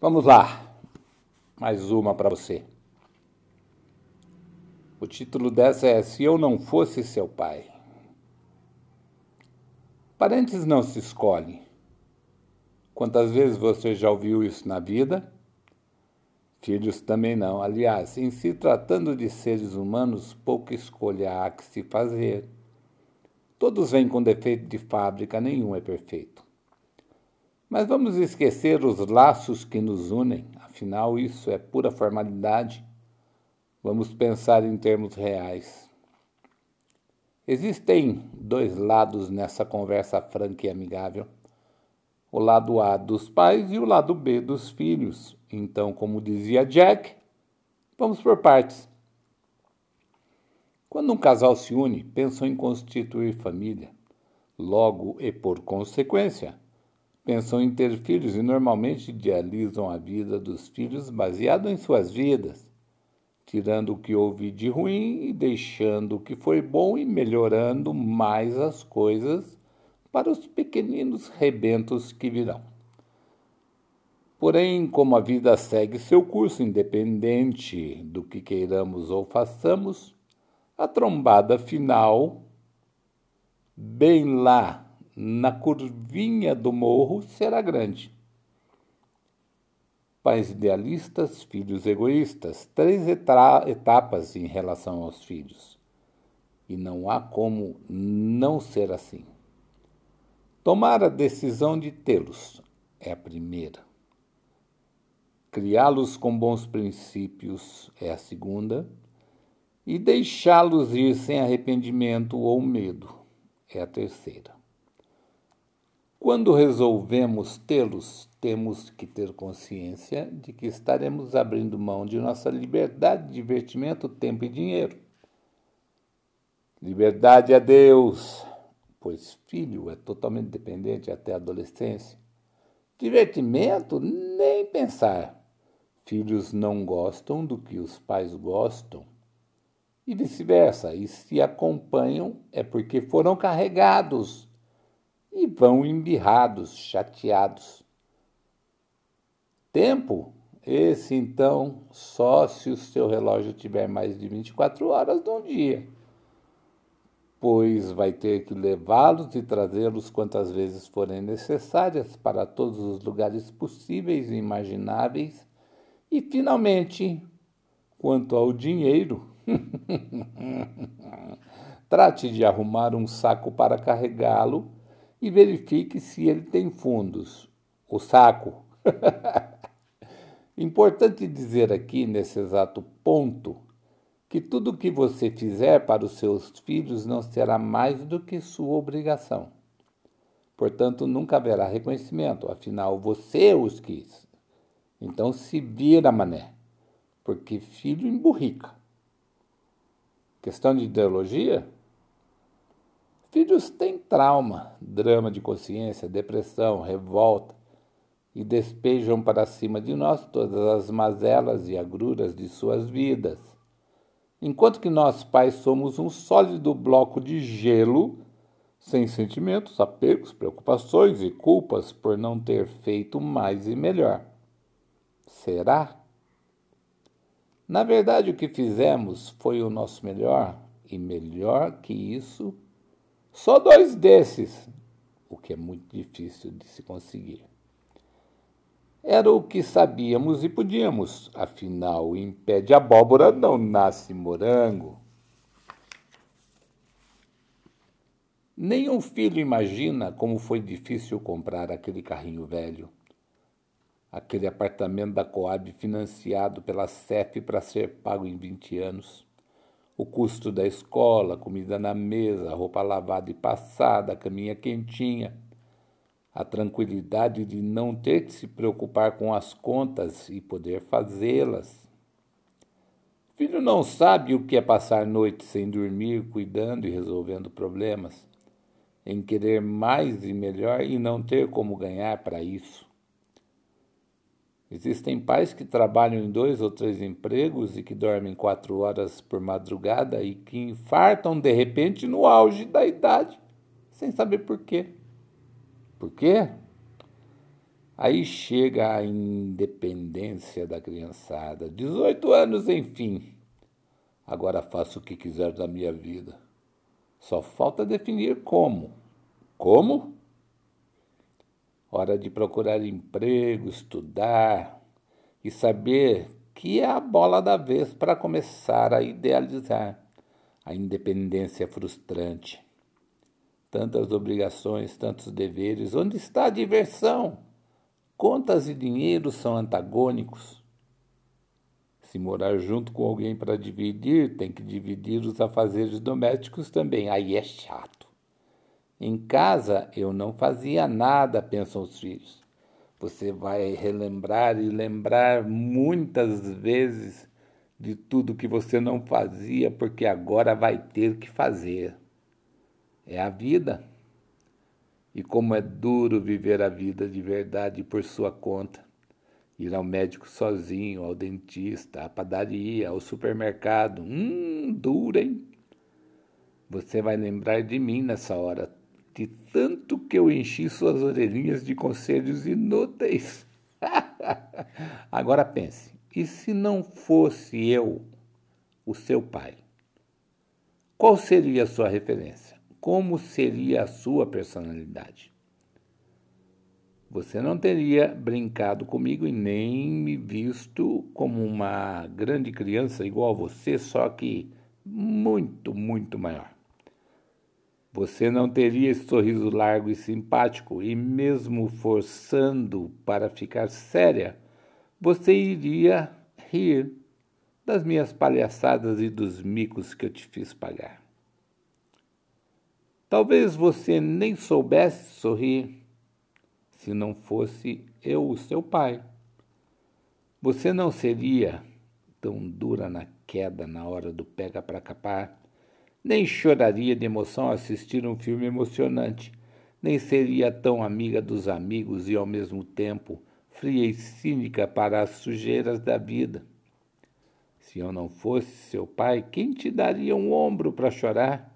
Vamos lá, mais uma para você. O título dessa é Se Eu Não Fosse Seu Pai. Parentes não se escolhem. Quantas vezes você já ouviu isso na vida? Filhos também não. Aliás, em se tratando de seres humanos, pouca escolha há que se fazer. Todos vêm com defeito de fábrica, nenhum é perfeito. Mas vamos esquecer os laços que nos unem, afinal, isso é pura formalidade. Vamos pensar em termos reais. Existem dois lados nessa conversa franca e amigável: o lado A dos pais e o lado B dos filhos. Então, como dizia Jack, vamos por partes. Quando um casal se une, pensam em constituir família. Logo e por consequência, pensam em ter filhos e normalmente idealizam a vida dos filhos baseado em suas vidas, tirando o que houve de ruim e deixando o que foi bom e melhorando mais as coisas para os pequeninos rebentos que virão. Porém, como a vida segue seu curso independente do que queiramos ou façamos, a trombada final, bem lá na curvinha do morro, será grande. Pais idealistas, filhos egoístas, três etapas em relação aos filhos. E não há como não ser assim. Tomar a decisão de tê-los é a primeira. Criá-los com bons princípios é a segunda, e deixá-los ir sem arrependimento ou medo é a terceira. Quando resolvemos tê-los, temos que ter consciência de que estaremos abrindo mão de nossa liberdade de divertimento, tempo e dinheiro. Liberdade a Deus, pois filho é totalmente dependente até a adolescência. Divertimento, nem pensar. Filhos não gostam do que os pais gostam. E vice-versa. E se acompanham é porque foram carregados e vão embirrados, chateados. Tempo? Esse então só se o seu relógio tiver mais de 24 horas no dia, pois vai ter que levá-los e trazê-los quantas vezes forem necessárias para todos os lugares possíveis e imagináveis e, finalmente, quanto ao dinheiro, trate de arrumar um saco para carregá-lo e verifique se ele tem fundos. O saco. Importante dizer aqui, nesse exato ponto, que tudo o que você fizer para os seus filhos não será mais do que sua obrigação. Portanto, nunca haverá reconhecimento, afinal, você os quis. Então se vira, mané, porque filho emburrica. Questão de ideologia? Filhos têm trauma, drama de consciência, depressão, revolta e despejam para cima de nós todas as mazelas e agruras de suas vidas. Enquanto que nós pais somos um sólido bloco de gelo, sem sentimentos, apegos, preocupações e culpas por não ter feito mais e melhor. Será? Na verdade, o que fizemos foi o nosso melhor, e melhor que isso, só dois desses, o que é muito difícil de se conseguir. Era o que sabíamos e podíamos, afinal, em pé de abóbora não nasce morango. Nenhum filho imagina como foi difícil comprar aquele carrinho velho aquele apartamento da Coab financiado pela CEF para ser pago em 20 anos. O custo da escola, comida na mesa, roupa lavada e passada, caminha quentinha. A tranquilidade de não ter que se preocupar com as contas e poder fazê-las. Filho não sabe o que é passar noite sem dormir, cuidando e resolvendo problemas, em querer mais e melhor e não ter como ganhar para isso. Existem pais que trabalham em dois ou três empregos e que dormem quatro horas por madrugada e que infartam de repente no auge da idade, sem saber por quê. Por quê? Aí chega a independência da criançada. 18 anos, enfim. Agora faço o que quiser da minha vida. Só falta definir como. Como? Hora de procurar emprego, estudar e saber que é a bola da vez para começar a idealizar a independência frustrante. Tantas obrigações, tantos deveres, onde está a diversão? Contas e dinheiro são antagônicos. Se morar junto com alguém para dividir, tem que dividir os afazeres domésticos também. Aí é chato. Em casa eu não fazia nada, pensam os filhos. Você vai relembrar e lembrar muitas vezes de tudo que você não fazia, porque agora vai ter que fazer. É a vida. E como é duro viver a vida de verdade por sua conta. Ir ao médico sozinho, ao dentista, à padaria, ao supermercado. Hum, duro, hein? Você vai lembrar de mim nessa hora, de tanto que eu enchi suas orelhinhas de conselhos inúteis. Agora pense: e se não fosse eu o seu pai? Qual seria a sua referência? Como seria a sua personalidade? Você não teria brincado comigo e nem me visto como uma grande criança igual a você, só que muito, muito maior. Você não teria esse sorriso largo e simpático, e mesmo forçando para ficar séria, você iria rir das minhas palhaçadas e dos micos que eu te fiz pagar. Talvez você nem soubesse sorrir se não fosse eu o seu pai. Você não seria tão dura na queda na hora do pega para capar nem choraria de emoção assistir um filme emocionante, nem seria tão amiga dos amigos e ao mesmo tempo fria e cínica para as sujeiras da vida. Se eu não fosse seu pai, quem te daria um ombro para chorar?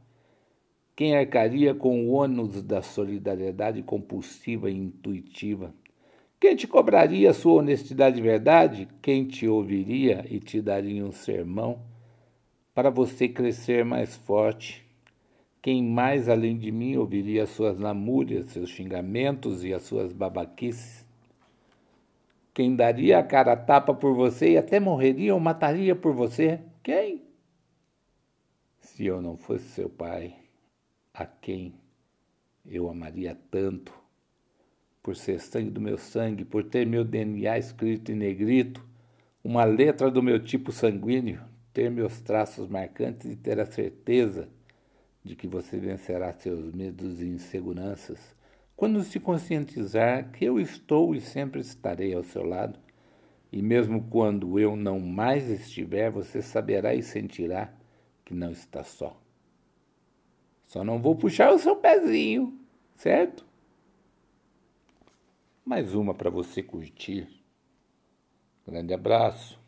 Quem arcaria com o ônus da solidariedade compulsiva e intuitiva? Quem te cobraria sua honestidade e verdade? Quem te ouviria e te daria um sermão? Para você crescer mais forte. Quem mais além de mim ouviria as suas lamúrias, seus xingamentos e as suas babaquices? Quem daria a cara a tapa por você e até morreria ou mataria por você? Quem? Se eu não fosse seu pai, a quem eu amaria tanto? Por ser sangue do meu sangue, por ter meu DNA escrito em negrito, uma letra do meu tipo sanguíneo, ter meus traços marcantes e ter a certeza de que você vencerá seus medos e inseguranças quando se conscientizar que eu estou e sempre estarei ao seu lado, e mesmo quando eu não mais estiver, você saberá e sentirá que não está só. Só não vou puxar o seu pezinho, certo? Mais uma para você curtir. Grande abraço.